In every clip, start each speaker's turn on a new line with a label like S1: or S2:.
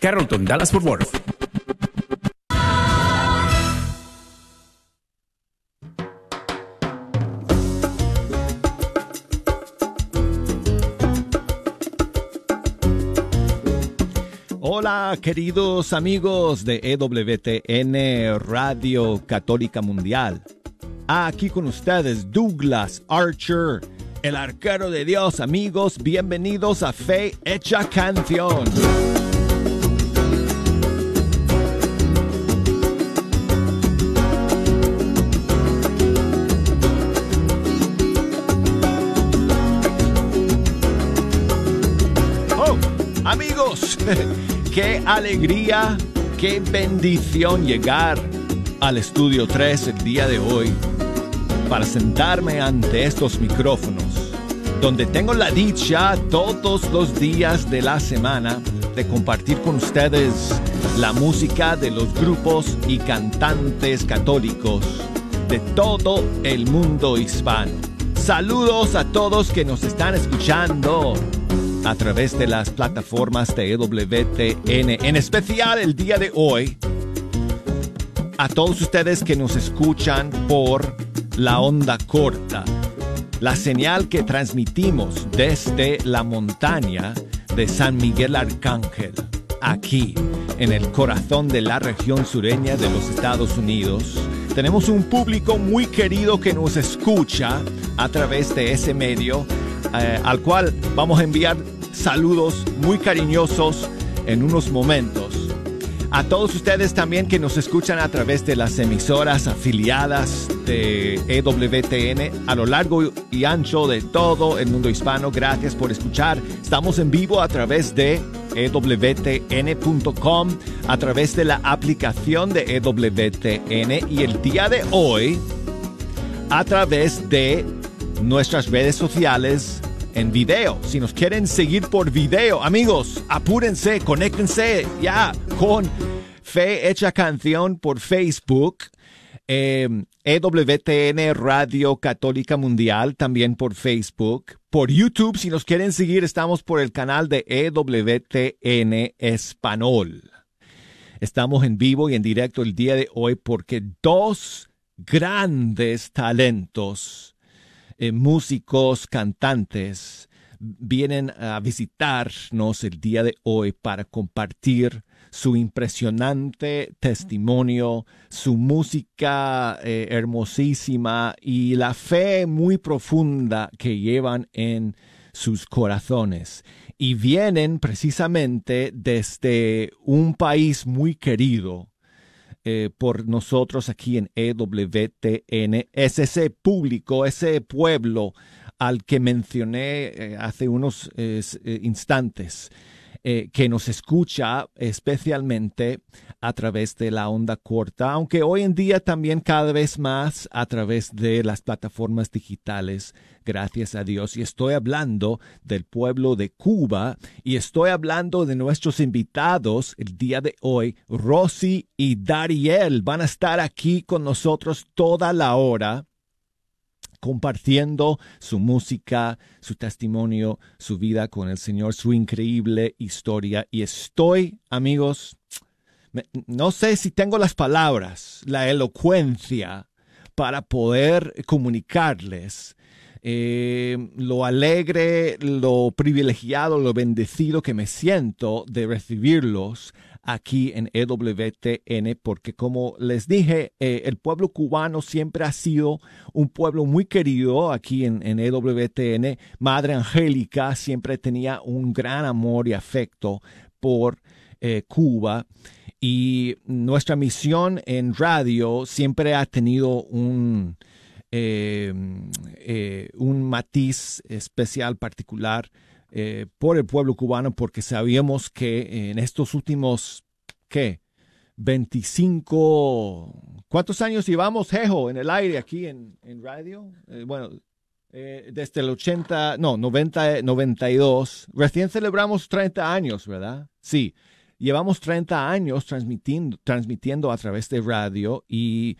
S1: Carrollton, Dallas Fort Worth.
S2: Hola queridos amigos de EWTN Radio Católica Mundial. Aquí con ustedes Douglas Archer, el arquero de Dios. Amigos, bienvenidos a Fe Hecha Canción. qué alegría, qué bendición llegar al estudio 3 el día de hoy para sentarme ante estos micrófonos, donde tengo la dicha todos los días de la semana de compartir con ustedes la música de los grupos y cantantes católicos de todo el mundo hispano. Saludos a todos que nos están escuchando a través de las plataformas de EWTN, en especial el día de hoy. A todos ustedes que nos escuchan por la onda corta, la señal que transmitimos desde la montaña de San Miguel Arcángel, aquí en el corazón de la región sureña de los Estados Unidos. Tenemos un público muy querido que nos escucha a través de ese medio, eh, al cual vamos a enviar saludos muy cariñosos en unos momentos. A todos ustedes también que nos escuchan a través de las emisoras afiliadas de EWTN a lo largo y ancho de todo el mundo hispano, gracias por escuchar. Estamos en vivo a través de EWTN.com, a través de la aplicación de EWTN y el día de hoy a través de nuestras redes sociales en video. Si nos quieren seguir por video, amigos, apúrense, conéctense ya con Fe Hecha Canción por Facebook. EWTN Radio Católica Mundial también por Facebook. Por YouTube, si nos quieren seguir, estamos por el canal de EWTN Español. Estamos en vivo y en directo el día de hoy porque dos grandes talentos eh, músicos, cantantes, vienen a visitarnos el día de hoy para compartir su impresionante testimonio, su música eh, hermosísima y la fe muy profunda que llevan en sus corazones. Y vienen precisamente desde un país muy querido, eh, por nosotros aquí en EWTN es ese público, ese pueblo al que mencioné eh, hace unos eh, instantes. que nos escucha especialmente a través de la onda corta, aunque hoy en día también cada vez más a través de las plataformas digitales gracias a Dios. Y estoy hablando del pueblo de Cuba y estoy hablando de nuestros invitados el día de hoy. Rosy y Dariel van a estar aquí con nosotros toda la hora compartiendo su música, su testimonio, su vida con el Señor, su increíble historia. Y estoy, amigos, no sé si tengo las palabras, la elocuencia para poder comunicarles eh, lo alegre, lo privilegiado, lo bendecido que me siento de recibirlos aquí en EWTN, porque como les dije, eh, el pueblo cubano siempre ha sido un pueblo muy querido aquí en, EWTN. Madre Angélica siempre tenía un gran amor y afecto por eh, Cuba. Y nuestra misión en radio siempre ha tenido un, eh, eh, un matiz especial, particular eh, por el pueblo cubano, porque sabíamos que en estos últimos, ¿qué? 25, ¿cuántos años llevamos, Jejo, en el aire aquí en, en radio? bueno, desde el 80, no, 90, 92, recién celebramos 30 años, ¿verdad? Sí, llevamos 30 años transmitiendo, transmitiendo a través de radio y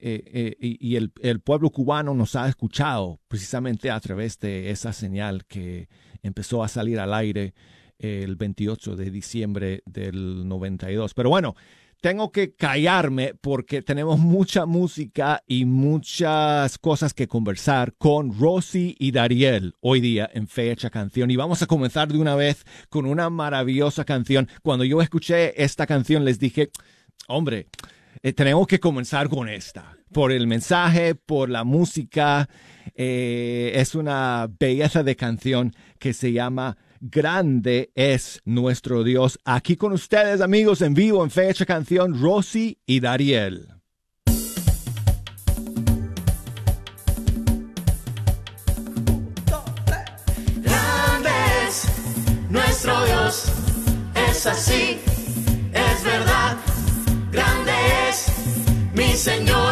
S2: eh, eh, y, el, el, pueblo cubano nos ha escuchado precisamente a través de esa señal que empezó a salir al aire el 28 de diciembre del 92. Pero bueno, tengo que callarme porque tenemos mucha música y muchas cosas que conversar con Rosy y Dariel hoy día en Fecha Canción. Y vamos a comenzar de una vez con una maravillosa canción. Cuando yo escuché esta canción les dije, hombre, eh, tenemos que comenzar con esta, por el mensaje, por la música. Eh, es una belleza de canción que se llama Grande es nuestro Dios. Aquí con ustedes, amigos, en vivo, en fecha canción, Rosy y Dariel.
S1: Grande es nuestro Dios, es así Señor.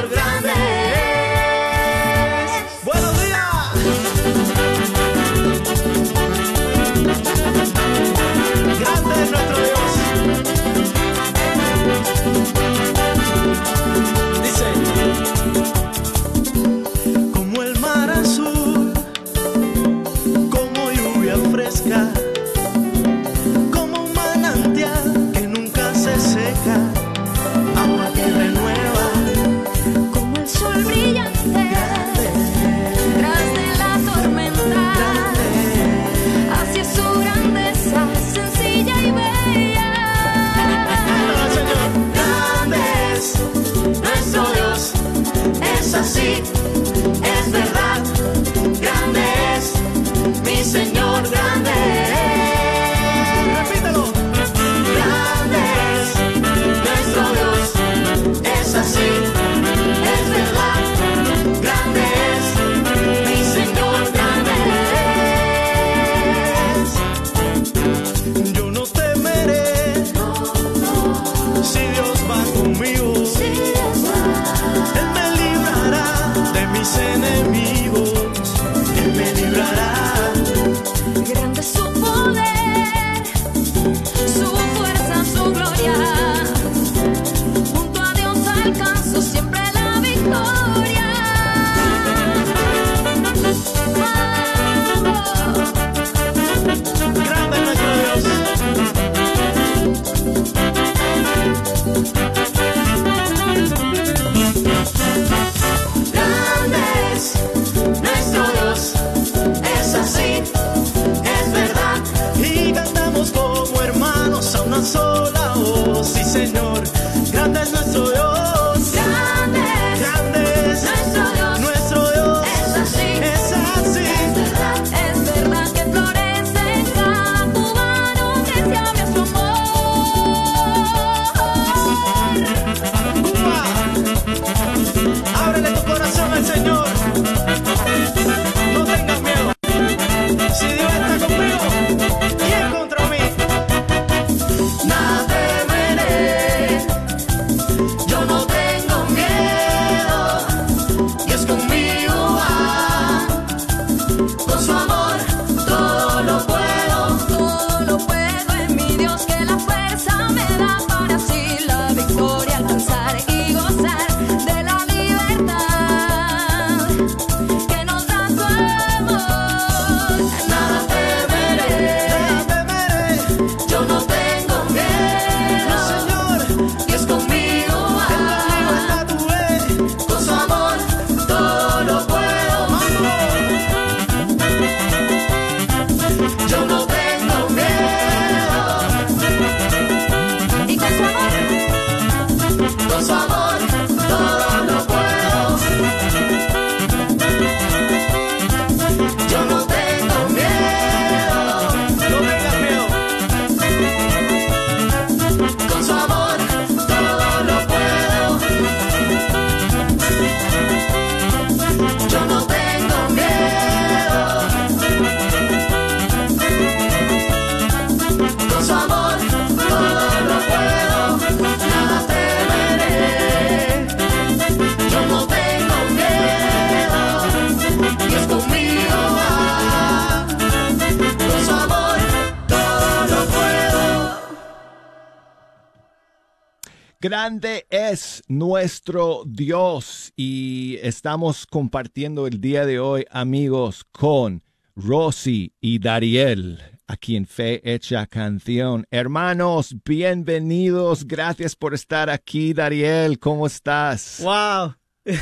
S1: Grande es nuestro Dios
S3: y
S2: estamos compartiendo el día de hoy, amigos, con Rosy y Dariel, aquí en Fe Hecha Canción. Hermanos, bienvenidos. Gracias por estar aquí, Dariel. ¿Cómo estás?
S4: ¡Wow!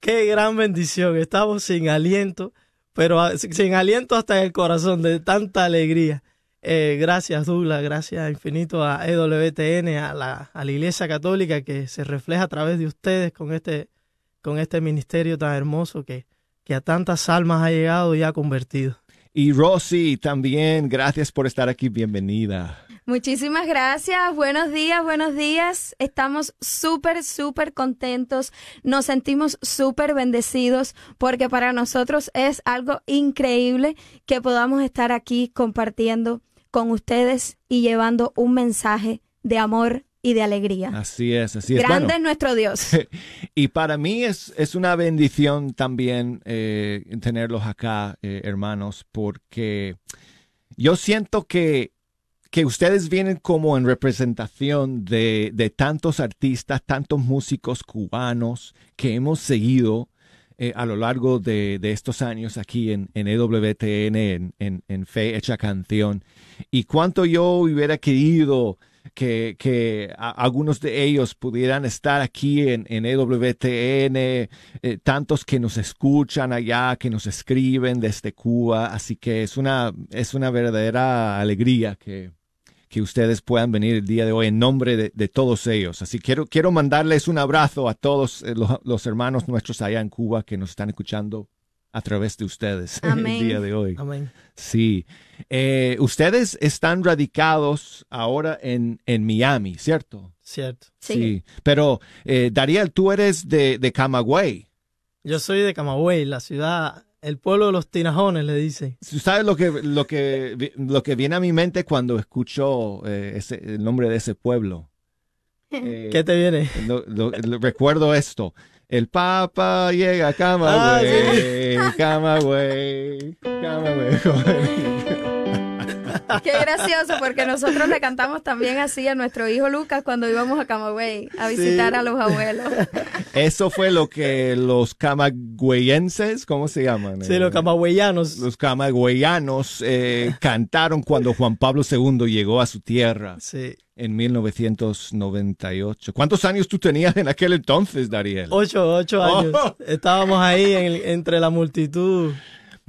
S4: ¡Qué gran bendición! Estamos sin aliento, pero sin aliento hasta en el corazón de tanta alegría. Eh, gracias, Douglas. Gracias infinito a EWTN, a la, a la Iglesia Católica que se refleja a través de ustedes con este, con este ministerio tan hermoso que, que a tantas almas ha llegado y ha convertido.
S2: Y Rosy, también, gracias por estar aquí. Bienvenida.
S3: Muchísimas gracias, buenos días, buenos días. Estamos súper, súper contentos, nos sentimos súper bendecidos porque para nosotros es algo increíble que podamos estar aquí compartiendo con ustedes y llevando un mensaje de amor y de alegría.
S2: Así es, así es.
S3: Grande
S2: Bueno,
S3: es nuestro Dios.
S2: y para mí es, es una bendición también eh, tenerlos acá, eh, hermanos, porque yo siento que, que ustedes vienen como en representación de, de tantos artistas, tantos músicos cubanos que hemos seguido eh, a lo largo de, de estos años aquí en, en EWTN, en, en, Fe Hecha Canción. Y cuánto yo hubiera querido que, que algunos de ellos pudieran estar aquí en, en EWTN, eh, tantos que nos escuchan allá, que nos escriben desde Cuba. Así que es una, es una verdadera alegría que, que ustedes puedan venir el día de hoy en nombre de, de todos ellos. Así que quiero, quiero mandarles un abrazo a todos eh, los, los hermanos nuestros allá en Cuba que nos están escuchando a través de ustedes
S3: Amén.
S2: el día de hoy.
S4: Amén.
S2: Sí. Eh, ustedes están radicados ahora en, en Miami, ¿cierto?
S4: Cierto.
S3: Sí.
S2: Pero, eh, Dariel, tú eres de, de Camagüey.
S4: Yo soy de Camagüey, la ciudad, el pueblo de los tinajones, le dicen.
S2: ¿Tú ¿Sabes lo que, lo que, lo que viene a mi mente cuando escucho eh, ese, el nombre de ese pueblo? Eh,
S4: ¿Qué te viene?
S2: lo- lo- lo- recuerdo esto. El Papa llega a
S4: Ah,
S2: Camagüey, Camagüey, Camagüey.
S3: Qué gracioso porque nosotros le cantamos también así a nuestro hijo Lucas cuando íbamos a Camagüey a visitar
S4: Sí.
S3: a los abuelos.
S2: Eso fue lo que los camagüeyenses, ¿cómo se llaman?
S4: Sí,
S2: Eh,
S4: los camagüeyanos.
S2: los camagüeyanos eh, cantaron cuando Juan Pablo II llegó a su tierra
S4: Sí.
S2: en 1998. ¿Cuántos años tú tenías en aquel entonces, Dariel?
S4: Ocho, ocho años.
S2: Oh.
S4: Estábamos ahí en- entre la multitud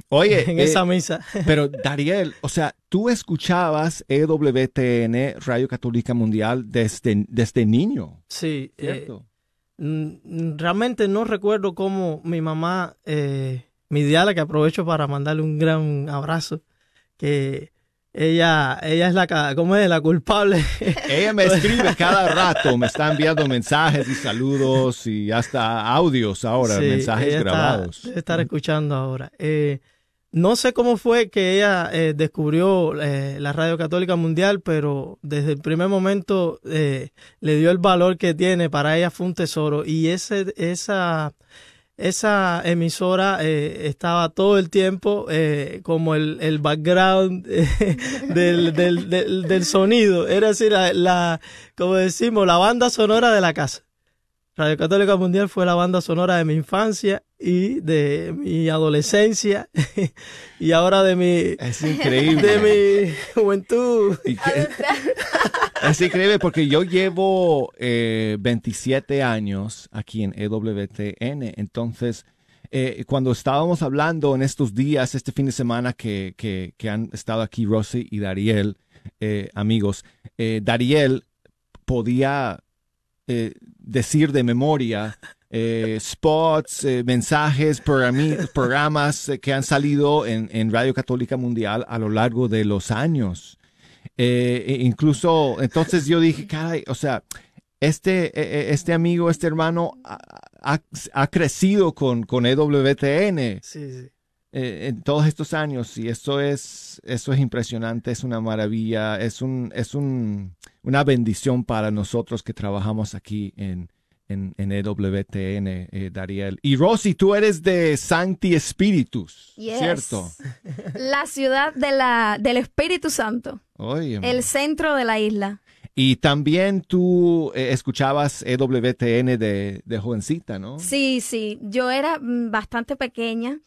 S2: Oye,
S4: en
S2: eh,
S4: esa misa.
S2: pero Dariel, o sea, tú escuchabas EWTN, Radio Católica Mundial, desde, desde niño,
S4: Sí. eh,
S2: ¿cierto?
S4: Mm, Realmente no recuerdo cómo mi mamá, eh, mi diala, que aprovecho para mandarle un gran abrazo, que ella, ella es la, ¿cómo es? La culpable.
S2: Ella me escribe cada rato, me está enviando mensajes y saludos y hasta audios ahora,
S4: Sí,
S2: mensajes
S4: ella está-
S2: grabados.
S4: debe estar escuchando ahora. Eh, no sé cómo fue que ella eh, descubrió eh, la Radio Católica Mundial, pero desde el primer momento eh, le dio el valor que tiene. Para ella fue un tesoro. Y ese, esa, esa emisora eh, estaba todo el tiempo eh, como el, el background eh, del, del, del, del sonido. Era decir, la, la, como decimos, la banda sonora de la casa. Radio Católica Mundial fue la banda sonora de mi infancia y de mi adolescencia y ahora de mi,
S2: Es increíble.
S4: de mi juventud.
S2: Es increíble porque yo llevo eh, 27 años aquí en EWTN. Entonces, eh, cuando estábamos hablando en estos días, este fin de semana que, que- que han estado aquí Rosy y Dariel, eh, amigos, eh, Dariel podía eh, decir de memoria eh, spots, eh, mensajes, programas que han salido en, en Radio Católica Mundial a lo largo de los años. E incluso, entonces yo dije, caray, o sea, este, eh, eh, este amigo, este hermano ha, ha- crecido con, con EWTN
S4: Sí, sí.
S2: en todos estos años y eso es, eso es impresionante, es una maravilla, es, un, es un, una bendición para nosotros que trabajamos aquí en, en, en EWTN, eh, Dariel. Y Rosy, tú eres de Sancti Spiritus,
S3: Yes.
S2: ¿cierto?
S3: La ciudad de la, del Espíritu Santo,
S2: Oye,
S3: el centro de la isla.
S2: Y también tú eh, escuchabas EWTN de, de jovencita, ¿no?
S3: Sí, sí, yo era mm, bastante pequeña.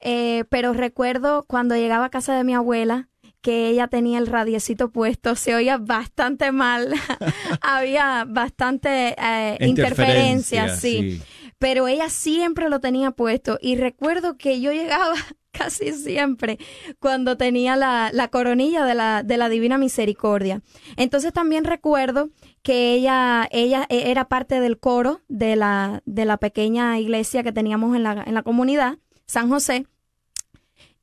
S3: eh, pero recuerdo cuando llegaba a casa de mi abuela que ella tenía el radiecito puesto, se oía bastante mal, había bastante eh, interferencia, sí. Pero ella siempre lo tenía puesto y recuerdo que yo llegaba casi siempre cuando tenía la, la coronilla de la, de la Divina Misericordia. Entonces también recuerdo que ella, ella e, era parte del coro de la, de la pequeña iglesia que teníamos en la, en la comunidad, San José.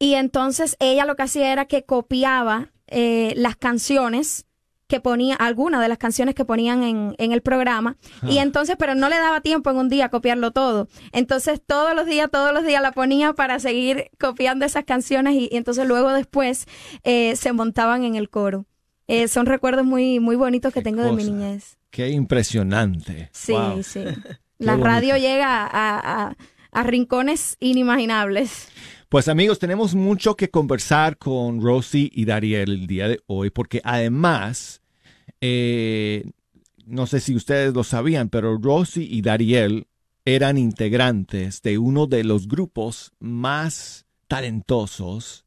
S3: Y entonces ella lo que hacía era que copiaba eh, las canciones que ponía, algunas de las canciones que ponían en, en el programa, y entonces, pero no le daba tiempo en un día copiarlo todo. Entonces, todos los días, todos los días la ponía para seguir copiando esas canciones y, entonces luego después eh, se montaban en el coro. Eh, son recuerdos muy, muy bonitos que tengo de mi niñez.
S2: Qué impresionante.
S3: Sí, sí. La radio llega a, a rincones inimaginables.
S2: Pues amigos, tenemos mucho que conversar con Rosie y Dariel el día de hoy, porque además eh, no sé si ustedes lo sabían, pero Rosy y Dariel eran integrantes de uno de los grupos más talentosos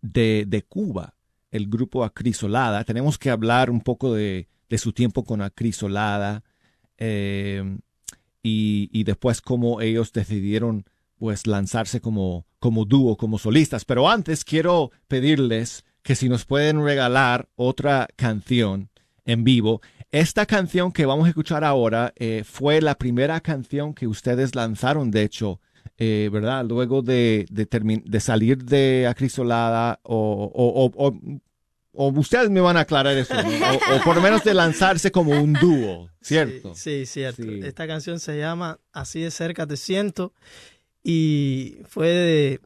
S2: de, Cuba, el grupo Acrisolada. Tenemos que hablar un poco de, su tiempo con Acrisolada eh, y, después cómo ellos decidieron pues lanzarse como, como dúo, como solistas. Pero antes quiero pedirles que si nos pueden regalar otra canción en vivo. Esta canción que vamos a escuchar ahora eh, fue la primera canción que ustedes lanzaron, de hecho, eh, ¿verdad? Luego de, de, salir de Acrisolada o, o, o, ustedes me van a aclarar eso, o, por lo menos de lanzarse como un dúo, ¿cierto?
S4: Sí, cierto. Esta canción se llama Así de cerca te siento y fue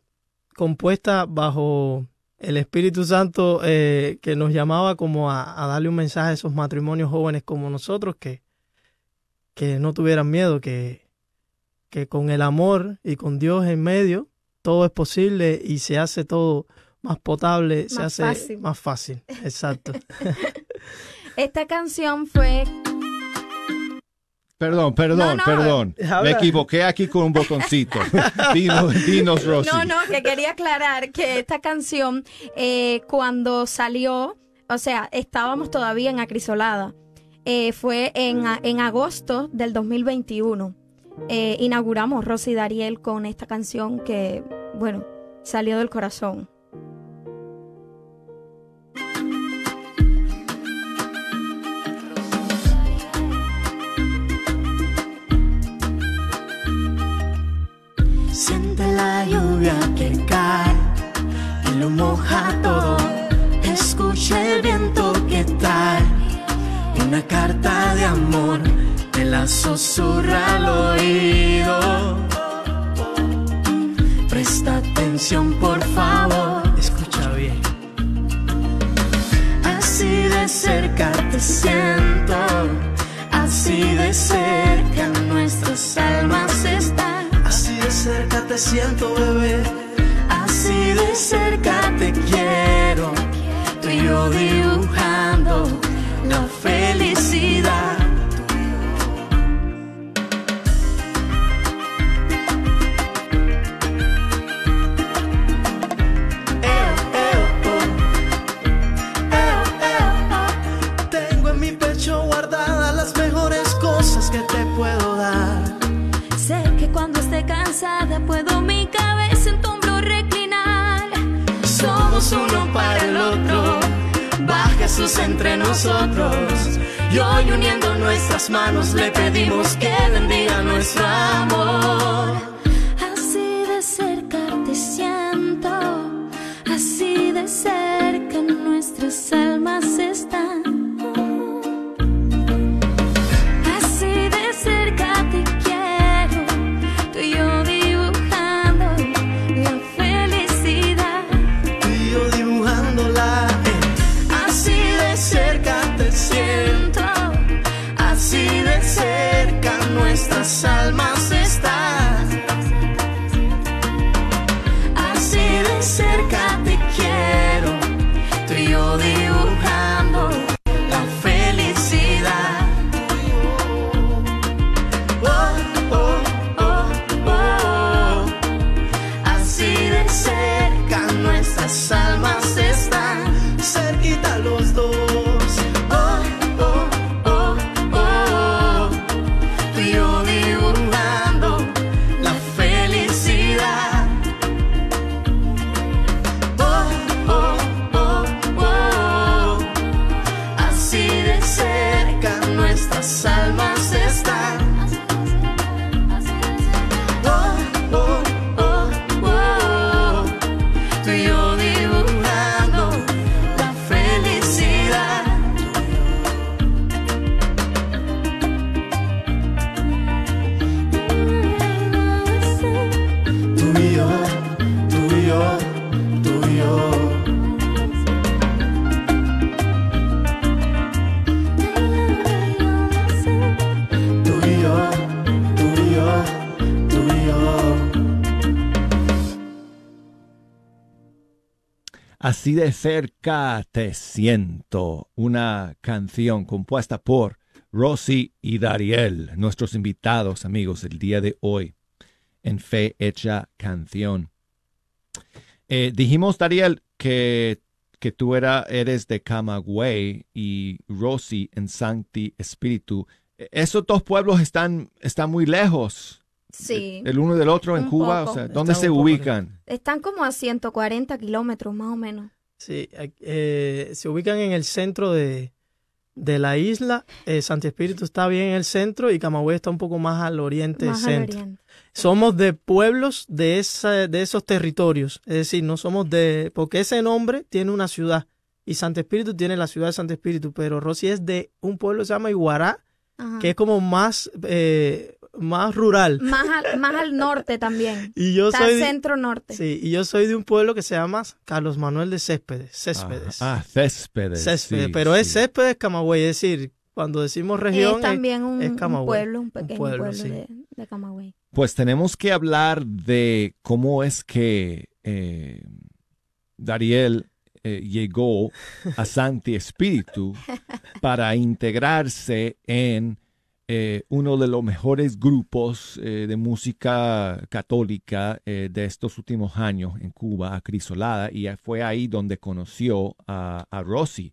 S4: compuesta bajo el Espíritu Santo eh, que nos llamaba como a, darle un mensaje a esos matrimonios jóvenes como nosotros que, que no tuvieran miedo, que, que con el amor y con Dios en medio todo es posible y se hace todo más potable, se hace más fácil. Exacto.
S3: Esta canción fue
S2: Perdón, perdón, perdón. Me equivoqué aquí con un botoncito. dinos, dinos, Rosy.
S3: No, no, que quería aclarar que esta canción, eh, cuando salió, o sea, estábamos todavía en Acrisolada. Eh, fue en, en, agosto del 2021. Eh, inauguramos Rosy y Dariel con esta canción que, bueno, salió del corazón.
S1: La lluvia que cae y lo moja todo. Escucha el viento que trae una carta de amor, te la susurra al oído. Presta atención, por favor.
S4: Escucha bien.
S1: Así de cerca te siento, así de cerca nuestras almas están cerca te siento, bebé. Así de cerca te quiero. Tú y yo dibujando la felicidad. Tengo en mi pecho guardadas las mejores cosas que te puedo
S3: cansada, puedo mi cabeza en tu hombro reclinar.
S1: Somos uno para el otro, va Jesús entre nosotros. Y hoy uniendo nuestras manos le pedimos que bendiga nuestro amor.
S3: Así de cerca te siento, así de cerca nuestras almas están.
S1: Así de cerca te
S2: siento, una canción compuesta por Rosy y Dariel, nuestros invitados amigos el día de hoy en Fe Hecha Canción. Eh, dijimos, Dariel, que, que tú era, eres de Camagüey y Rosy en Sancti Espíritu. Eh, Esos dos pueblos están, están muy lejos
S3: Sí.
S2: el uno del otro en
S3: Un
S2: Cuba.
S3: poco.
S2: O sea, ¿Dónde
S4: Están
S2: se
S4: un poco
S2: ubican?
S3: Están como a 140 kilómetros más o menos.
S4: Sí, eh, se ubican en el centro de, de la isla. Eh, Santi Espíritu está bien en el centro y Camagüey está un poco más al oriente
S3: Más al
S4: centro.
S3: oriente.
S4: Somos de pueblos de, esa, de esos territorios. Es decir, no somos de... Porque ese nombre tiene una ciudad. Y Santo Espíritu tiene la ciudad de Santo Espíritu. Pero Rosy es de un pueblo que se llama Iguará,
S3: Ajá.
S4: que es como más, eh, más rural.
S3: Más al, más al norte también.
S4: Y yo
S3: Está
S4: soy...
S3: centro norte.
S4: Sí, y yo soy de un pueblo que se llama Carlos Manuel de Céspedes. Céspedes.
S2: Ah, ah, Céspedes.
S4: Céspedes.
S2: sí,
S4: pero es. Céspedes Camagüey. Es decir, cuando decimos región...
S3: es también un,
S4: es
S3: un pueblo, un
S4: Un
S3: pequeño
S4: pueblo,
S3: pueblo,
S4: sí.
S3: de, de Camagüey.
S2: Pues tenemos que hablar de cómo es que eh, Dariel eh, llegó a Santi Espíritu para integrarse en eh, uno de los mejores grupos eh, de música católica eh, de estos últimos años en Cuba, Acrisolada, y fue ahí donde conoció a, a Rosy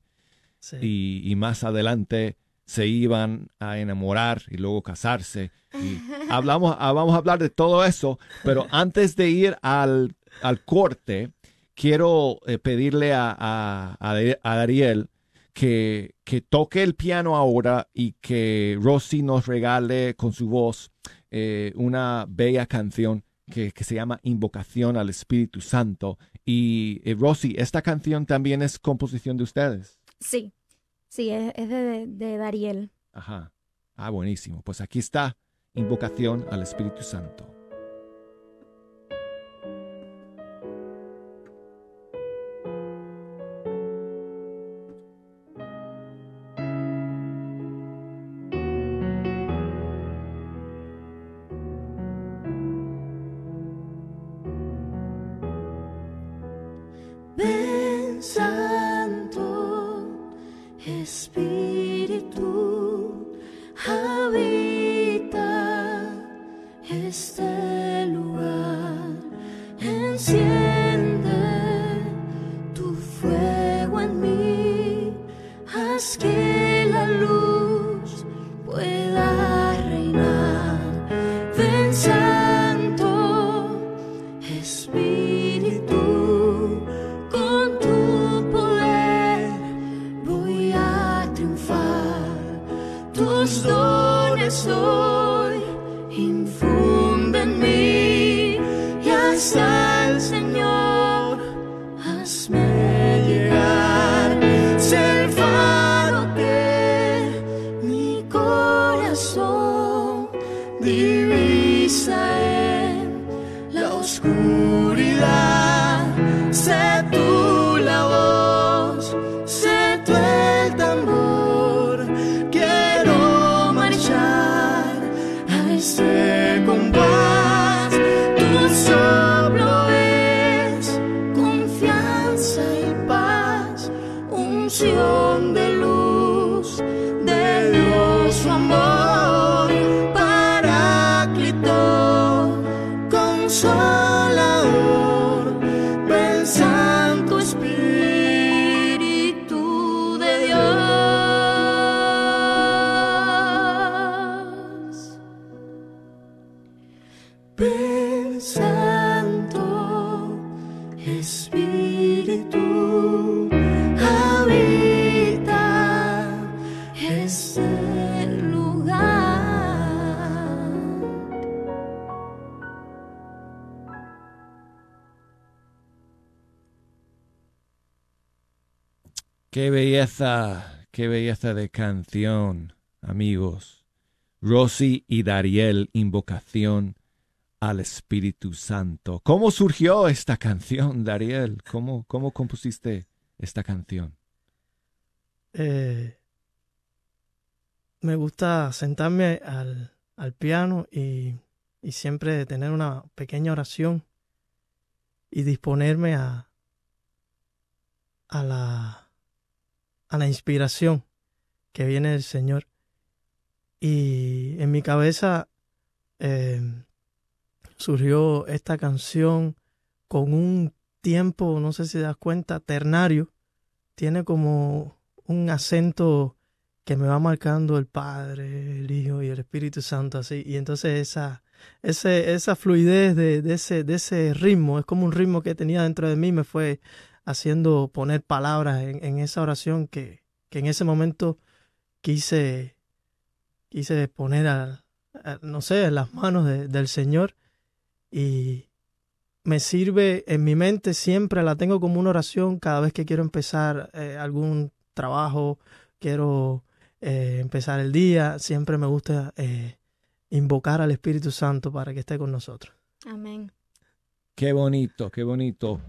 S4: Sí.
S2: y, y más adelante se iban a enamorar y luego casarse. Y hablamos, ah, vamos a hablar de todo eso, pero antes de ir al, al corte, quiero pedirle a, a, a a Ariel que, que toque el piano ahora y que Rosy nos regale con su voz eh, una bella canción que, que se llama Invocación al Espíritu Santo. Y eh, Rosy, esta canción también es composición de ustedes.
S3: Sí, sí, es, es de, de Dariel.
S2: Ajá. Ah, buenísimo. Pues aquí está, invocación al Espíritu Santo. Qué belleza de canción, amigos. Rosy y Dariel, invocación al Espíritu Santo. ¿Cómo surgió esta canción, Dariel? ¿Cómo, cómo compusiste esta canción?
S4: Eh, me gusta sentarme al, al piano y, y, siempre tener una pequeña oración y disponerme a, a, la, a la inspiración que viene del Señor. Y en mi cabeza eh, surgió esta canción con un tiempo, no sé si das cuenta, ternario. Tiene como un acento que me va marcando el Padre, el Hijo y el Espíritu Santo así. Y entonces esa, ese, esa fluidez de, de, ese, de ese ritmo, es como un ritmo que tenía dentro de mí, me fue haciendo poner palabras en, en esa oración que, que, en ese momento quise, quise poner a, a no sé, en las manos de, del Señor y me sirve en mi mente siempre, la tengo como una oración cada vez que quiero empezar eh, algún trabajo, quiero eh, empezar el día, siempre me gusta eh, invocar al Espíritu Santo para que esté con nosotros.
S3: Amén.
S2: Qué bonito, qué bonito.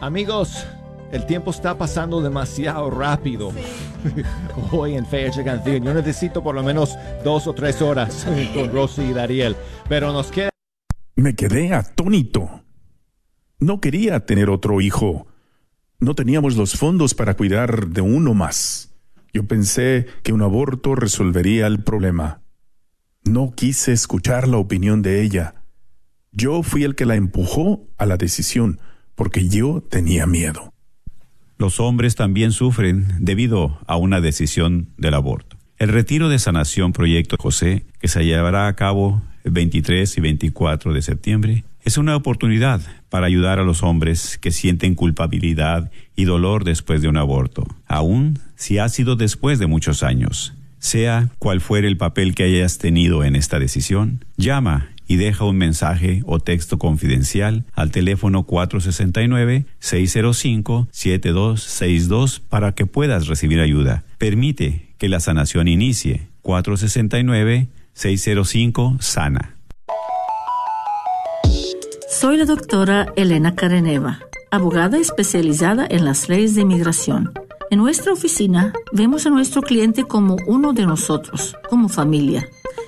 S2: Amigos, el tiempo está pasando demasiado rápido. Sí. Hoy en Fecha Canción. Yo necesito por lo menos dos o tres horas con Rosy y Dariel. Pero nos queda.
S5: Me quedé atónito. No quería tener otro hijo. No teníamos los fondos para cuidar de uno más. Yo pensé que un aborto resolvería el problema. No quise escuchar la opinión de ella. Yo fui el que la empujó a la decisión, porque yo tenía miedo.
S6: Los hombres también sufren debido a una decisión del aborto. El retiro de sanación Proyecto José, que se llevará a cabo el 23 y 24 de septiembre, es una oportunidad para ayudar a los hombres que sienten culpabilidad y dolor después de un aborto, aun si ha sido después de muchos años. Sea cual fuere el papel que hayas tenido en esta decisión, llama y deja un mensaje o texto confidencial al teléfono 469-605-7262 para que puedas recibir ayuda. Permite que la sanación inicie. 469-605-SANA.
S7: Soy la doctora Elena Careneva, abogada especializada en las leyes de inmigración. En nuestra oficina vemos a nuestro cliente como uno de nosotros, como familia.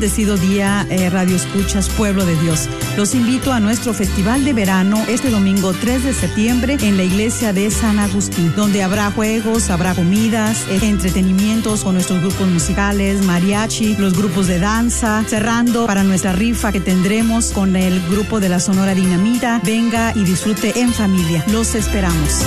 S8: Bendecido día, eh, Radio Escuchas, Pueblo de Dios. Los invito a nuestro festival de verano este domingo 3 de septiembre en la iglesia de San Agustín, donde habrá juegos, habrá comidas, eh, entretenimientos con nuestros grupos musicales, mariachi, los grupos de danza, cerrando para nuestra rifa que tendremos con el grupo de la Sonora Dinamita. Venga y disfrute en familia. Los esperamos.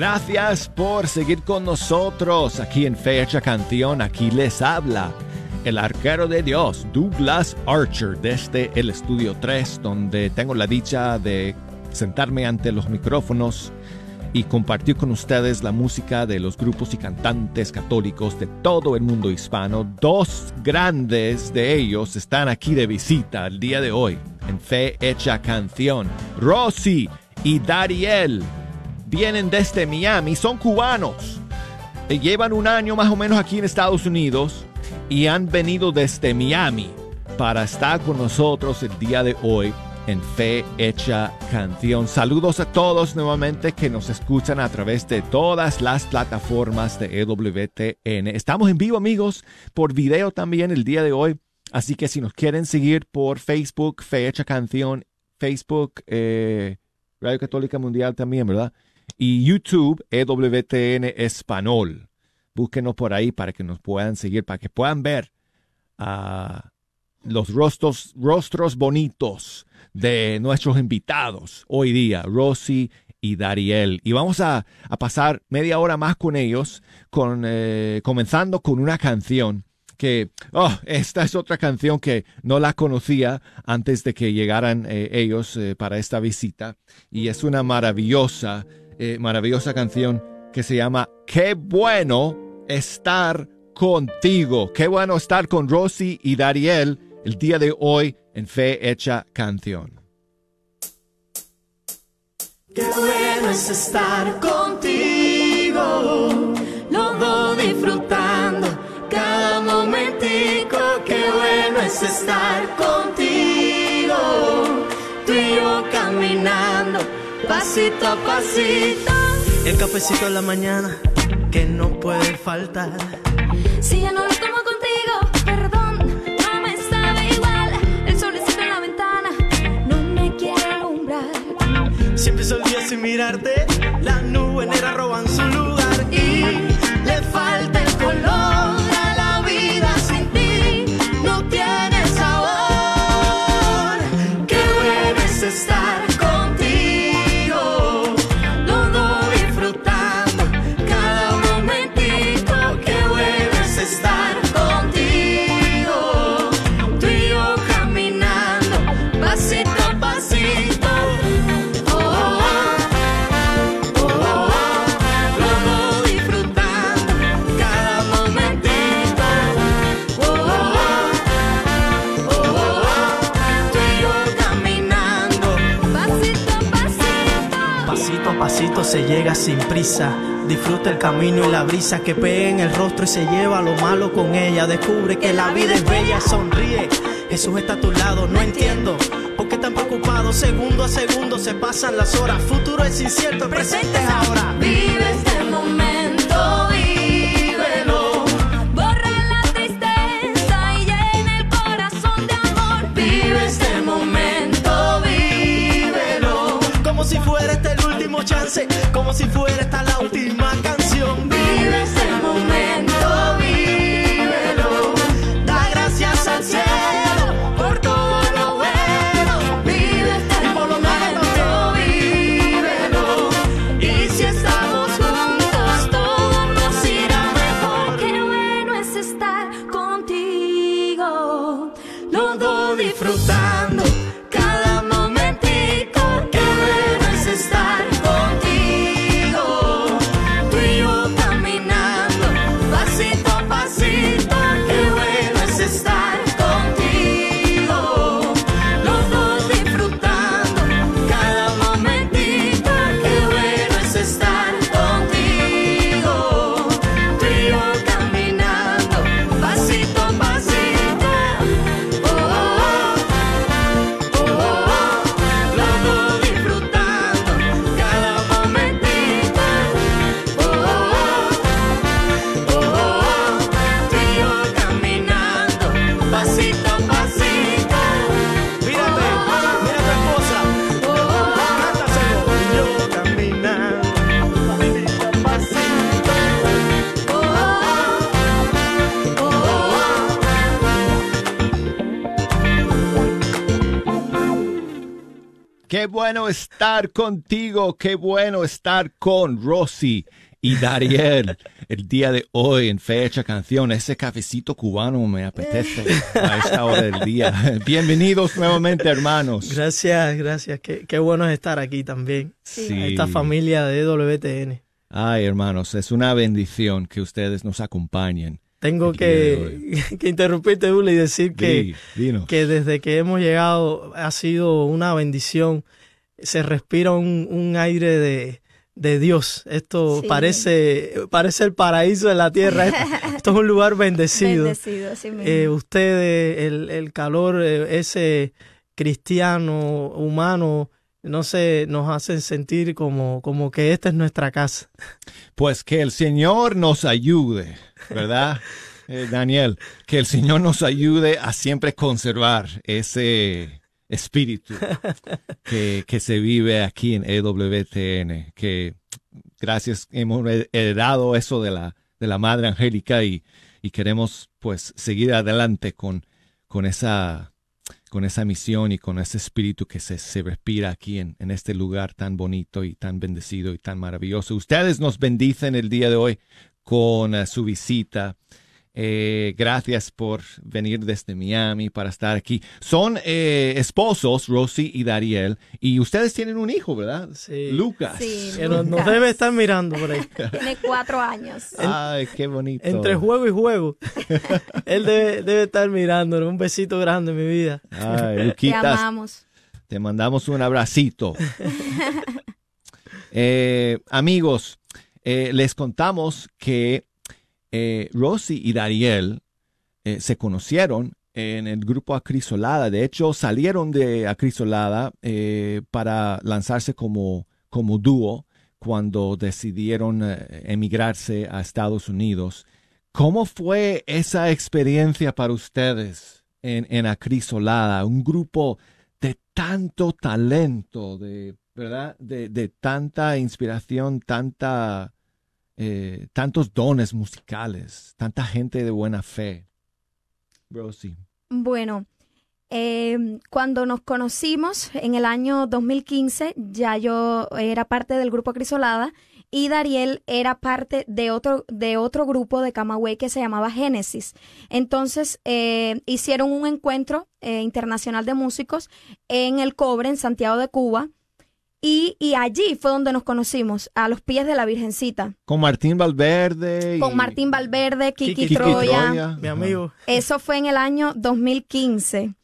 S2: Gracias por seguir con nosotros aquí en Fecha Canción. Aquí les habla el arquero de Dios, Douglas Archer, desde el estudio 3, donde tengo la dicha de sentarme ante los micrófonos y compartir con ustedes la música de los grupos y cantantes católicos de todo el mundo hispano. Dos grandes de ellos están aquí de visita el día de hoy en Fe Hecha Canción. Rosy y Dariel vienen desde Miami, son cubanos. Llevan un año más o menos aquí en Estados Unidos y han venido desde Miami para estar con nosotros el día de hoy en Fe Hecha Canción. Saludos a todos nuevamente que nos escuchan a través de todas las plataformas de EWTN. Estamos en vivo amigos por video también el día de hoy. Así que si nos quieren seguir por Facebook, Fe Hecha Canción, Facebook, eh, Radio Católica Mundial también, ¿verdad? Y YouTube, EWTN Español. Búsquenos por ahí para que nos puedan seguir, para que puedan ver ah, los rostros, rostros bonitos de nuestros invitados hoy día, Rosy y Dariel. Y vamos a, pasar media hora más con ellos, con, eh, comenzando con una canción que, oh, esta es otra canción que no la conocía antes de que llegaran eh, ellos eh, para esta visita. Y es una maravillosa, maravillosa canción que se llama Qué bueno estar contigo. Qué bueno estar con Rosy y Dariel el día de hoy en Fe Hecha Canción.
S1: Qué bueno es estar contigo, lo disfrutando cada momentico. Qué bueno es estar contigo, tú y yo caminando pasito a pasito.
S4: El cafecito en la mañana que no puede faltar.
S3: Si ya no lo tomo contigo, perdón, no me sabe igual. El solecito en la ventana no me quiere alumbrar.
S4: Si empiezo el día sin mirarte, las nubes negras roban su lugar
S1: y le falta
S4: se llega sin prisa. Disfruta el camino y la brisa que pega en el rostro y se lleva lo malo con ella. Descubre que la vida es bella, sonríe. Jesús está a tu lado, no entiendo. ¿Por qué tan preocupado? Segundo a segundo se pasan las horas. Futuro es incierto, el presente es ahora.
S1: Vive
S4: como si fuera esta la última canción.
S1: Bueno
S3: estar contigo,
S1: qué bueno estar
S2: con Rosy y Dariel. El día de hoy en Fecha Canción, ese cafecito cubano me apetece a esta hora del día. Bienvenidos nuevamente, hermanos.
S4: Gracias, gracias. Qué, qué bueno es estar aquí también.
S2: Sí.
S4: A esta familia de WTN.
S2: Ay, hermanos, es una bendición que ustedes nos acompañen.
S4: Tengo que, que interrumpirte, Uli, y decir que,
S2: Di,
S4: que desde que hemos llegado ha sido una bendición. Se respira un, un aire de, de Dios. Esto
S3: Sí.
S4: parece, parece el paraíso de la tierra. Esto es un lugar bendecido.
S3: Bendecido, mismo.
S4: Eh, ustedes, el, el calor, eh, ese cristiano, humano, no sé, nos hacen sentir como, como que esta es nuestra casa.
S2: Pues que el Señor nos ayude, ¿verdad? Eh, Daniel, que el Señor nos ayude a siempre conservar ese espíritu que, que se vive aquí en EWTN, que gracias hemos heredado eso de la, de la Madre Angélica y, y queremos pues seguir adelante con, con esa con esa misión y con ese espíritu que se, se respira aquí en, en este lugar tan bonito y tan bendecido y tan maravilloso. Ustedes nos bendicen el día de hoy con eh, su visita. Eh, gracias por venir desde Miami para estar aquí. Son eh, esposos, Rosy y Dariel, y ustedes tienen un hijo, ¿verdad?
S4: Sí.
S2: Lucas.
S3: Sí,
S4: Que nos, nos
S3: Lucas.
S4: debe estar mirando por ahí.
S3: Tiene cuatro años.
S2: Ay, qué bonito.
S4: Entre juego y juego. Él debe, debe estar mirándonos. Un besito grande, mi vida.
S2: Ay,
S3: Te
S2: Luquitas,
S3: amamos.
S2: Te mandamos un abracito. Eh, amigos, eh, les contamos que eh, y Dariel eh, se conocieron en el grupo Acrisolada. De hecho, salieron de Acrisolada eh, para lanzarse como, como dúo cuando decidieron eh, emigrarse a Estados Unidos. ¿Cómo fue esa experiencia para ustedes en, en Acrisolada? Un grupo de tanto talento, de verdad, de, de tanta inspiración, tanta, eh, tantos dones musicales, tanta gente de buena fe. Rosy.
S3: Bueno, eh, cuando nos conocimos en el año 2015, ya yo era parte del grupo Crisolada y Dariel era parte de otro, de otro grupo de Camagüey que se llamaba Génesis. Entonces eh, hicieron un encuentro eh, internacional de músicos en el Cobre, en Santiago de Cuba. Y, y allí fue donde nos conocimos, a los pies de la Virgencita,
S2: Con Martín Valverde. y-
S3: con Martín Valverde, Kiki,
S4: Kiki
S2: Kiki
S3: Troya.
S2: Troya.
S4: Mi amigo.
S3: Eso fue en el año 2015.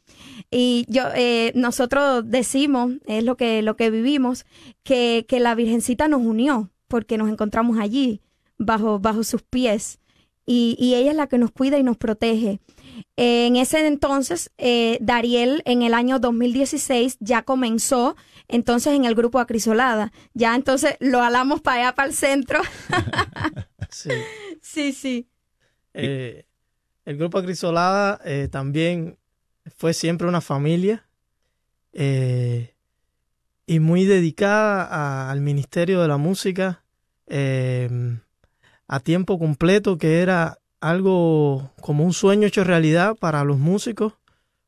S3: Y yo, eh, nosotros decimos, es lo que, lo que vivimos, que, que la Virgencita nos unió, porque nos encontramos allí, bajo, bajo sus pies. Y, y ella es la que nos cuida y nos protege. En ese entonces, eh, Dariel en el año 2016 ya comenzó entonces en el grupo Acrisolada. Ya entonces lo alamos para allá, para el centro.
S4: Sí.
S3: sí, sí.
S4: Eh, el grupo Acrisolada eh, también fue siempre una familia eh, y muy dedicada a- al Ministerio de la Música a tiempo completo, que era algo como un sueño hecho realidad para los músicos,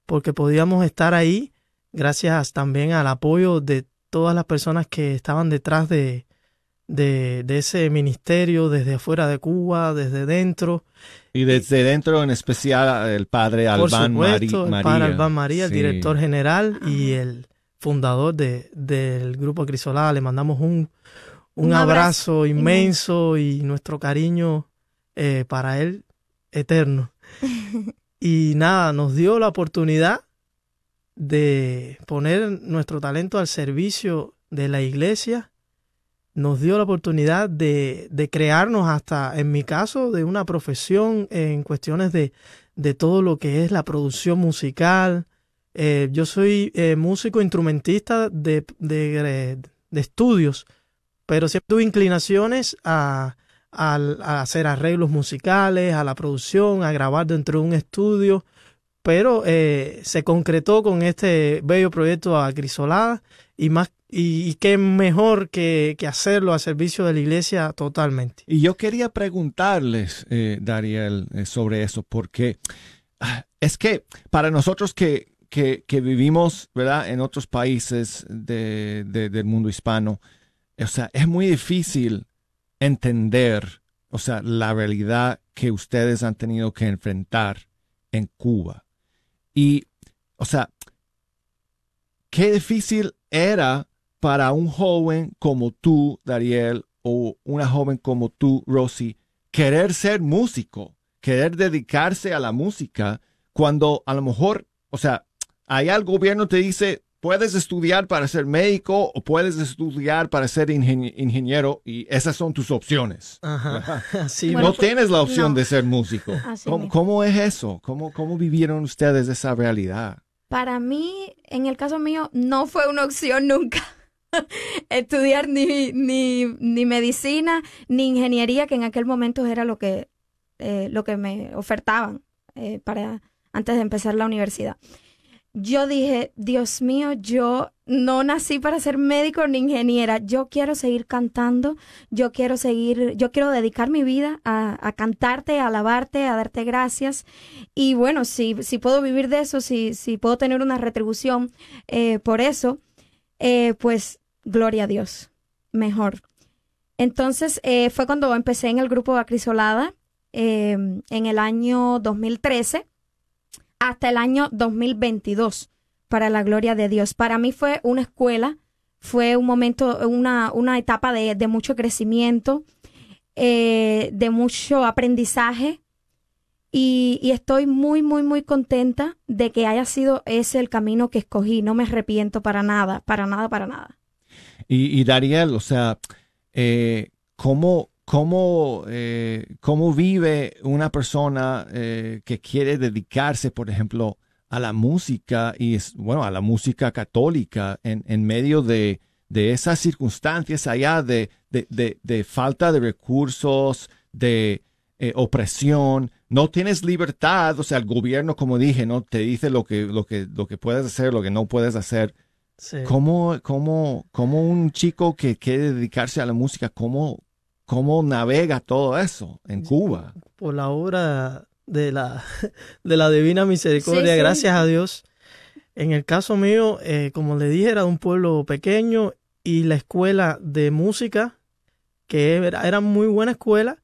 S4: porque podíamos estar ahí gracias también al apoyo de todas las personas que estaban detrás de, de, de ese ministerio, desde afuera de Cuba, desde dentro.
S2: Y desde dentro, en especial, el padre Albán Mari-
S4: supuesto, el
S2: María.
S4: padre Albán María, el director general y el fundador de, del grupo Crisolada. Le mandamos un, un,
S3: Un
S4: abrazo,
S3: abrazo
S4: inmenso y nuestro cariño eh, para él eterno. y nada, nos dio la oportunidad de poner nuestro talento al servicio de la iglesia. Nos dio la oportunidad de, de crearnos hasta, en mi caso, de una profesión en cuestiones de, de todo lo que es la producción musical. Eh, yo soy eh, músico instrumentista de, de, de estudios, pero siempre tuve inclinaciones a, a, a hacer arreglos musicales, a la producción, a grabar dentro de un estudio, pero eh, se concretó con este bello proyecto Acrisolada y más y, qué mejor que, hacerlo a servicio de la iglesia totalmente.
S2: Y yo quería preguntarles, eh, Dariel, eh, sobre eso, porque ah, es que para nosotros que, que, vivimos, ¿verdad? En otros países de, de- del mundo hispano, o sea, es muy difícil entender, o sea, la realidad que ustedes han tenido que enfrentar en Cuba. Y, o sea, qué difícil era para un joven como tú, Dariel, o una joven como tú, Rosy, querer ser músico, querer dedicarse a la música, cuando a lo mejor, o sea, allá el gobierno te dice, puedes estudiar para ser médico o puedes estudiar para ser ingen- ingeniero y esas son tus opciones.
S4: Ajá.
S3: Bueno,
S2: no
S3: pues,
S2: tienes la opción
S3: no.
S2: de ser músico.
S3: Así
S2: ¿Cómo,
S3: mismo.
S2: cómo es eso? ¿Cómo, ¿Cómo vivieron ustedes esa realidad?
S3: Para mí, en el caso mío, no fue una opción nunca estudiar ni, ni, ni medicina ni ingeniería, que en aquel momento era lo que, eh, lo que me ofertaban eh, para antes de empezar la universidad. Yo dije, Dios mío, yo no nací para ser médico ni ingeniera. Yo quiero seguir cantando, yo quiero seguir, yo quiero dedicar mi vida a, cantarte, a alabarte, a darte gracias. Y bueno, si, si puedo vivir de eso, si, si puedo tener una retribución eh, por eso, eh, pues gloria a Dios, mejor. Entonces eh, fue cuando empecé en el grupo Acrisolada eh, en el año 2013 hasta el año 2022, para la gloria de Dios. Para mí fue una escuela, fue un momento, una, una etapa de, de mucho crecimiento, eh, de mucho aprendizaje. Y, estoy muy, muy, muy contenta de que haya sido ese el camino que escogí. No me arrepiento para nada, para nada, para nada.
S2: Y, y Dariel, o sea, eh, ¿cómo, cómo, eh, cómo vive una persona eh, que quiere dedicarse, por ejemplo, a la música y, es, bueno, a la música católica en, en medio de, de esas circunstancias allá de, de, de, de falta de recursos, de eh, opresión? No tienes libertad, o sea, el gobierno, como dije, no te dice lo que, lo que, lo que puedes hacer, lo que no puedes hacer.
S4: Sí.
S2: ¿Cómo, cómo, cómo un chico que quiere dedicarse a la música, cómo, cómo navega todo eso en Cuba?
S4: por la obra de la, de la Divina Misericordia,
S3: Sí, sí.
S4: gracias a Dios. En el caso mío, eh, como le dije, era de un pueblo pequeño y la escuela de música, que era, era muy buena escuela,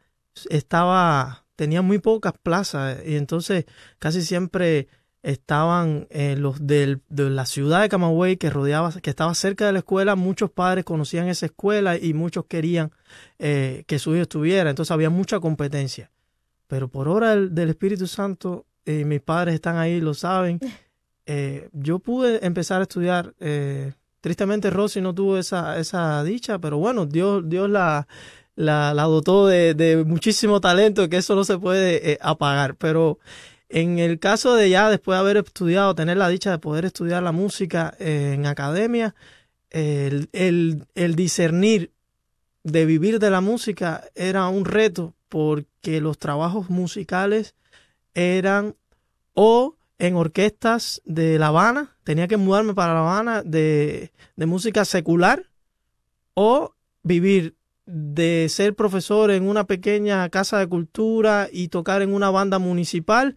S4: estaba, tenía muy pocas plazas y entonces casi siempre estaban eh, los del- de la ciudad de Camagüey que rodeaba, que estaba cerca de la escuela, muchos padres conocían esa escuela y muchos querían eh, que su hijo estuviera, entonces había mucha competencia. Pero por obra del, del Espíritu Santo, eh, mis padres están ahí, lo saben, eh, yo pude empezar a estudiar. eh, tristemente Rosy no tuvo esa, esa dicha, pero bueno, Dios, Dios la, la, la dotó de, de muchísimo talento, que eso no se puede eh, apagar. Pero en el caso de ya después de haber estudiado, tener la dicha de poder estudiar la música eh, en academia, el, el, el discernir de vivir de la música era un reto porque los trabajos musicales eran o en orquestas de La Habana, tenía que mudarme para La Habana de, de música secular o vivir de ser profesor en una pequeña casa de cultura y tocar en una banda municipal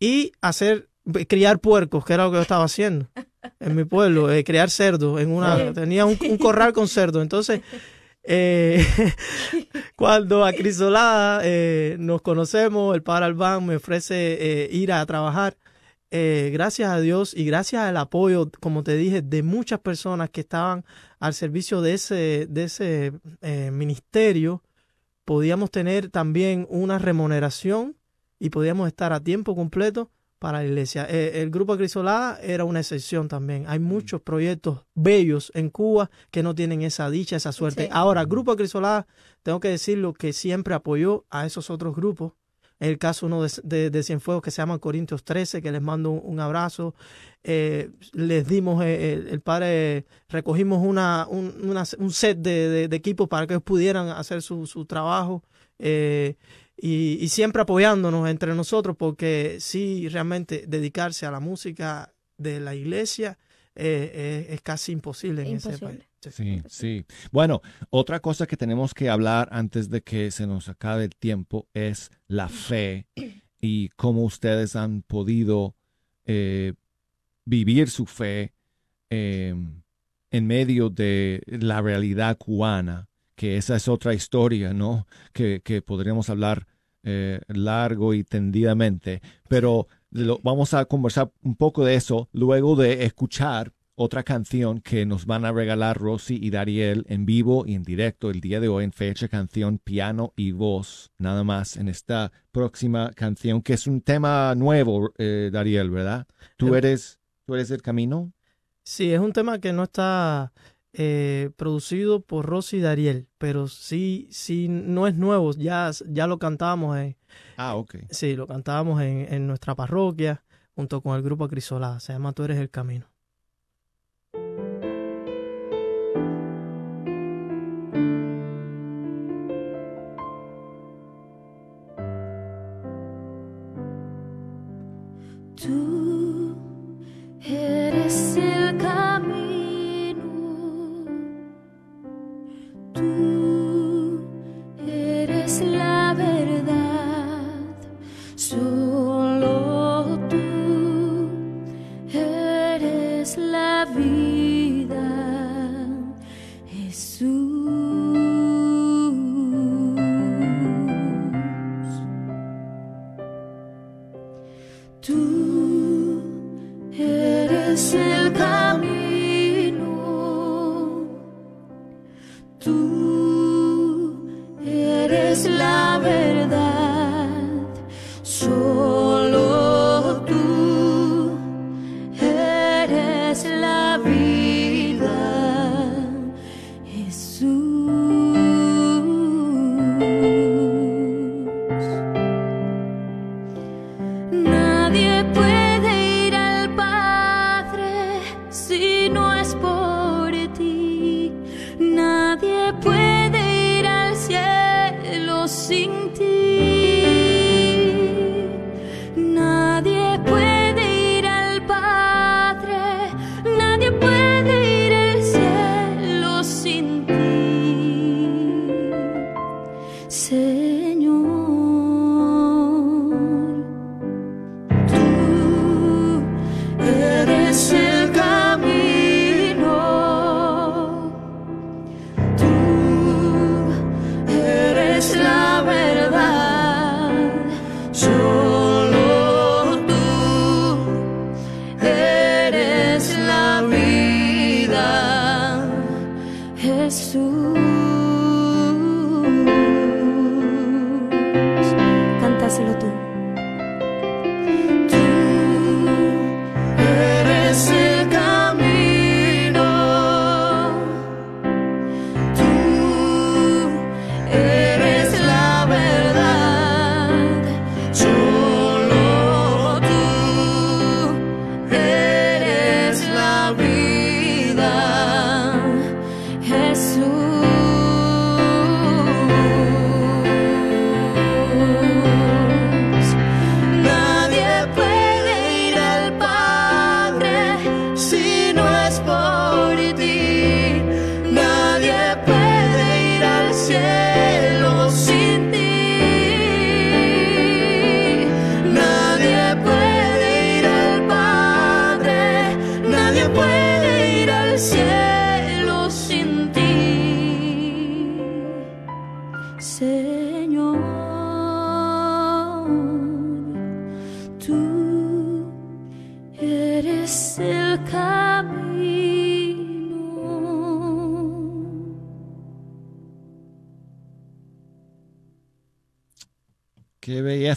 S4: y hacer criar puercos, que era lo que yo estaba haciendo en mi pueblo, eh, criar cerdos en una tenía un, un corral con cerdos, entonces eh, cuando a Crisolada eh, nos conocemos, el padre Albán me ofrece eh, ir a trabajar. eh, gracias a Dios y gracias al apoyo, como te dije, de muchas personas que estaban al servicio de ese, de ese eh, ministerio, podíamos tener también una remuneración y podíamos estar a tiempo completo para la iglesia. Eh, el grupo Crisolada era una excepción también. Hay muchos proyectos bellos en Cuba que no tienen esa dicha, esa suerte.
S3: Sí.
S4: Ahora, el grupo Crisolada, tengo que decirlo que siempre apoyó a esos otros grupos. El caso uno de, de, de Cienfuegos que se llama Corintios 13, que les mando un, un abrazo. Eh, les dimos, eh, el, el padre, recogimos una, un, una- un set de, de, de equipos para que ellos pudieran hacer su, su trabajo. Eh, y, y siempre apoyándonos entre nosotros porque sí, realmente dedicarse a la música de la iglesia eh, eh, es casi imposible en ese país.
S2: Sí, sí. Bueno, otra cosa que tenemos que hablar antes de que se nos acabe el tiempo es la fe y cómo ustedes han podido eh, vivir su fe eh, en medio de la realidad cubana, que esa es otra historia, ¿no? Que, que podríamos hablar eh, largo y tendidamente, pero lo, vamos a conversar un poco de eso luego de escuchar otra canción que nos van a regalar Rosy y Dariel en vivo y en directo el día de hoy en fecha canción piano y voz, nada más en esta próxima canción que es un tema nuevo, eh, Dariel, ¿verdad? ¿Tú eres, ¿Tú eres el camino?
S4: Sí, es un tema que no está eh, producido por Rosy y Dariel, pero sí, sí, no es nuevo, ya, ya lo cantábamos en...
S2: Ah, ok.
S4: Sí, lo cantábamos en, en nuestra parroquia junto con el grupo Crisolá, se llama Tú eres el camino.
S1: Tú eres el camino,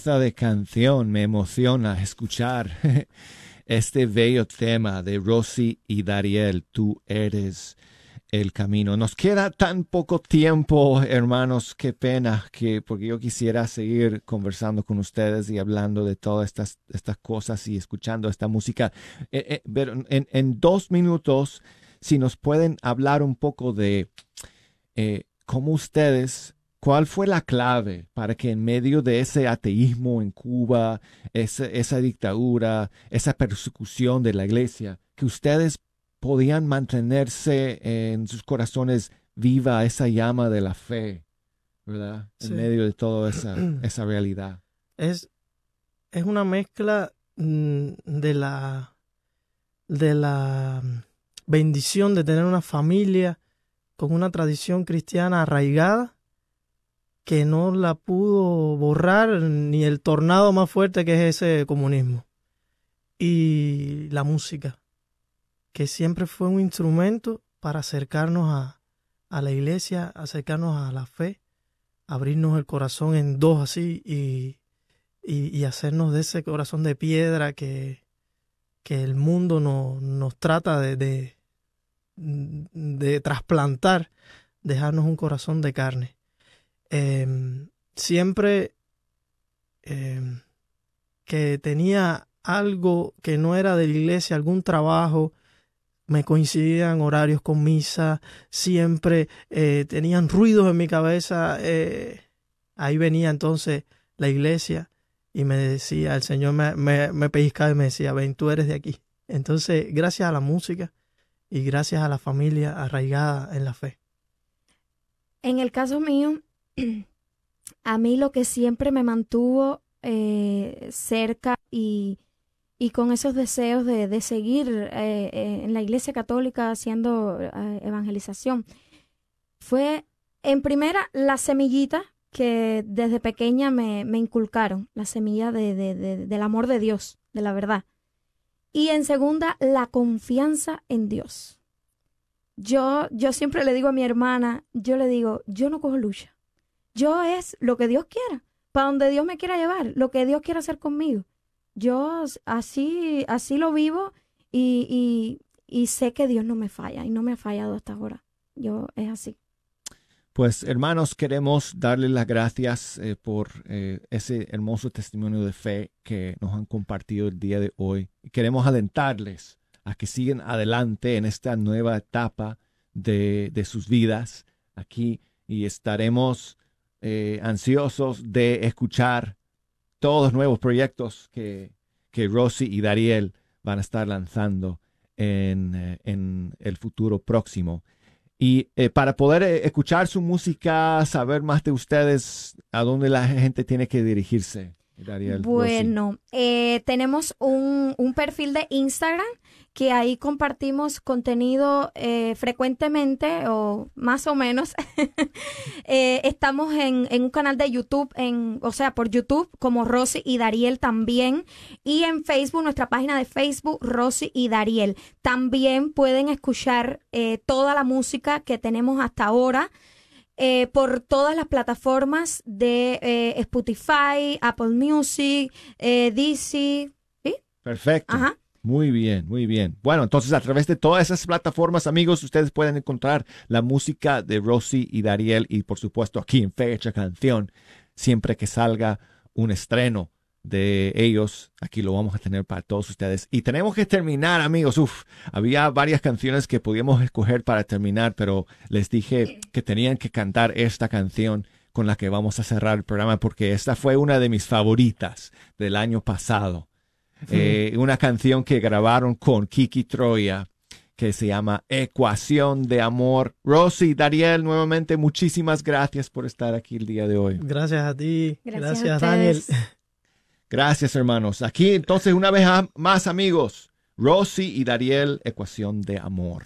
S2: Belleza de canción, me emociona escuchar este bello tema de Rosy y Dariel, tú eres el camino. Nos queda tan poco tiempo, hermanos, qué pena, que porque yo quisiera seguir conversando con ustedes y hablando de todas estas, estas cosas y escuchando esta música. Eh, eh, pero en, en dos minutos, si nos pueden hablar un poco de eh, cómo ustedes ¿Cuál fue la clave para que en medio de ese ateísmo en Cuba, esa, esa dictadura, esa persecución de la iglesia, que ustedes podían mantenerse en sus corazones viva esa llama de la fe, ¿verdad? En
S4: Sí.
S2: medio de toda esa, esa realidad.
S4: es, es una mezcla mm, de la, de la bendición de tener una familia con una tradición cristiana arraigada que no la pudo borrar ni el tornado más fuerte que es ese comunismo. Y la música, que siempre fue un instrumento para acercarnos a, a la iglesia, acercarnos a la fe, abrirnos el corazón en dos así y, y, hacernos de ese corazón de piedra que, que el mundo no, nos trata de, de trasplantar, dejarnos un corazón de carne. Eh, siempre eh, que tenía algo que no era de la iglesia, algún trabajo, me coincidían horarios con misa, siempre eh, tenían ruidos en mi cabeza. eh, ahí venía entonces la iglesia y me decía, el Señor me, me, me pellizcaba y me decía, ven, tú eres de aquí. Entonces, gracias a la música y gracias a la familia arraigada en la fe.
S3: En el caso mío, a mí lo que siempre me mantuvo eh, cerca y, y con esos deseos de, de seguir eh, en la Iglesia Católica haciendo eh, evangelización fue, en primera, la semillita que desde pequeña me, me inculcaron, la semilla de, de- de- del amor de Dios, de la verdad. Y en segunda, la confianza en Dios. Yo, yo siempre le digo a mi hermana, yo le digo, yo no cojo lucha. Yo es lo que Dios quiera, para donde Dios me quiera llevar, lo que Dios quiera hacer conmigo. Yo así, así lo vivo y, y, y sé que Dios no me falla y no me ha fallado hasta ahora. Yo es así.
S2: Pues hermanos, queremos darles las gracias eh, por eh, ese hermoso testimonio de fe que nos han compartido el día de hoy. Queremos alentarles a que sigan adelante en esta nueva etapa de, de sus vidas aquí y estaremos eh, ansiosos de escuchar todos los nuevos proyectos que, que Rosy y Dariel van a estar lanzando en, eh, en el futuro próximo. Y eh, para poder escuchar su música, saber más de ustedes, ¿a dónde la gente tiene que dirigirse? Dariel, Rosy?
S3: Bueno, eh, tenemos un, un perfil de Instagram que ahí compartimos contenido eh, frecuentemente o más o menos. Eh, estamos en, en un canal de YouTube, en, o sea, por YouTube como Rosy y Dariel también. Y en Facebook, nuestra página de Facebook, Rosy y Dariel. También pueden escuchar eh, toda la música que tenemos hasta ahora eh, por todas las plataformas de eh, Spotify, Apple Music, eh, DC. ¿sí?
S2: Perfecto.
S3: Ajá.
S2: Muy bien, muy bien. Bueno, entonces a través de todas esas plataformas, amigos, ustedes pueden encontrar la música de Rosy y Dariel y por supuesto aquí en Fecha Canción, siempre que salga un estreno de ellos, aquí lo vamos a tener para todos ustedes. Y tenemos que terminar, amigos. Uf, había varias canciones que podíamos escoger para terminar, pero les dije que tenían que cantar esta canción con la que vamos a cerrar el programa porque esta fue una de mis favoritas del año pasado. Eh, una canción que grabaron con Kiki Troya que se llama Ecuación de Amor. Rosy, Dariel, nuevamente muchísimas gracias por estar aquí el día de hoy.
S4: Gracias a ti,
S3: Gracias
S4: gracias,
S3: a
S4: Daniel.
S2: Gracias, hermanos. Aquí entonces una vez más, amigos, Rosy y Dariel, Ecuación de Amor.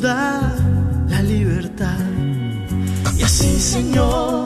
S9: Da la
S1: libertad. Y así, Señor,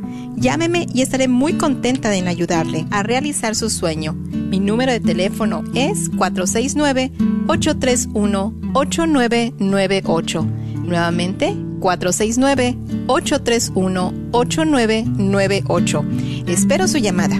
S10: Llámeme y estaré muy contenta en ayudarle a realizar su sueño. Mi número de teléfono es 469-831-8998. Nuevamente, 469-831-8998. Espero su llamada.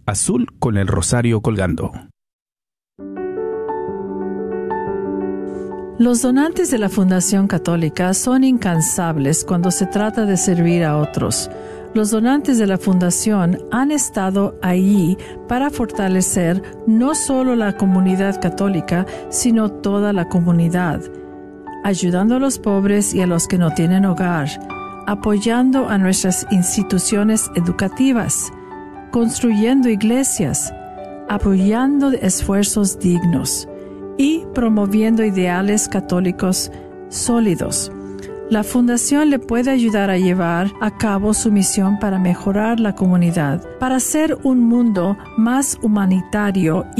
S11: azul con el rosario colgando.
S12: Los donantes de la Fundación Católica son incansables cuando se trata de servir a otros. Los donantes de la Fundación han estado allí para fortalecer no solo la comunidad católica, sino toda la comunidad, ayudando a los pobres y a los que no tienen hogar, apoyando a nuestras instituciones educativas, construyendo iglesias, apoyando esfuerzos dignos y promoviendo ideales católicos sólidos. La Fundación le puede ayudar a llevar a cabo su misión para mejorar la comunidad, para hacer un mundo más humanitario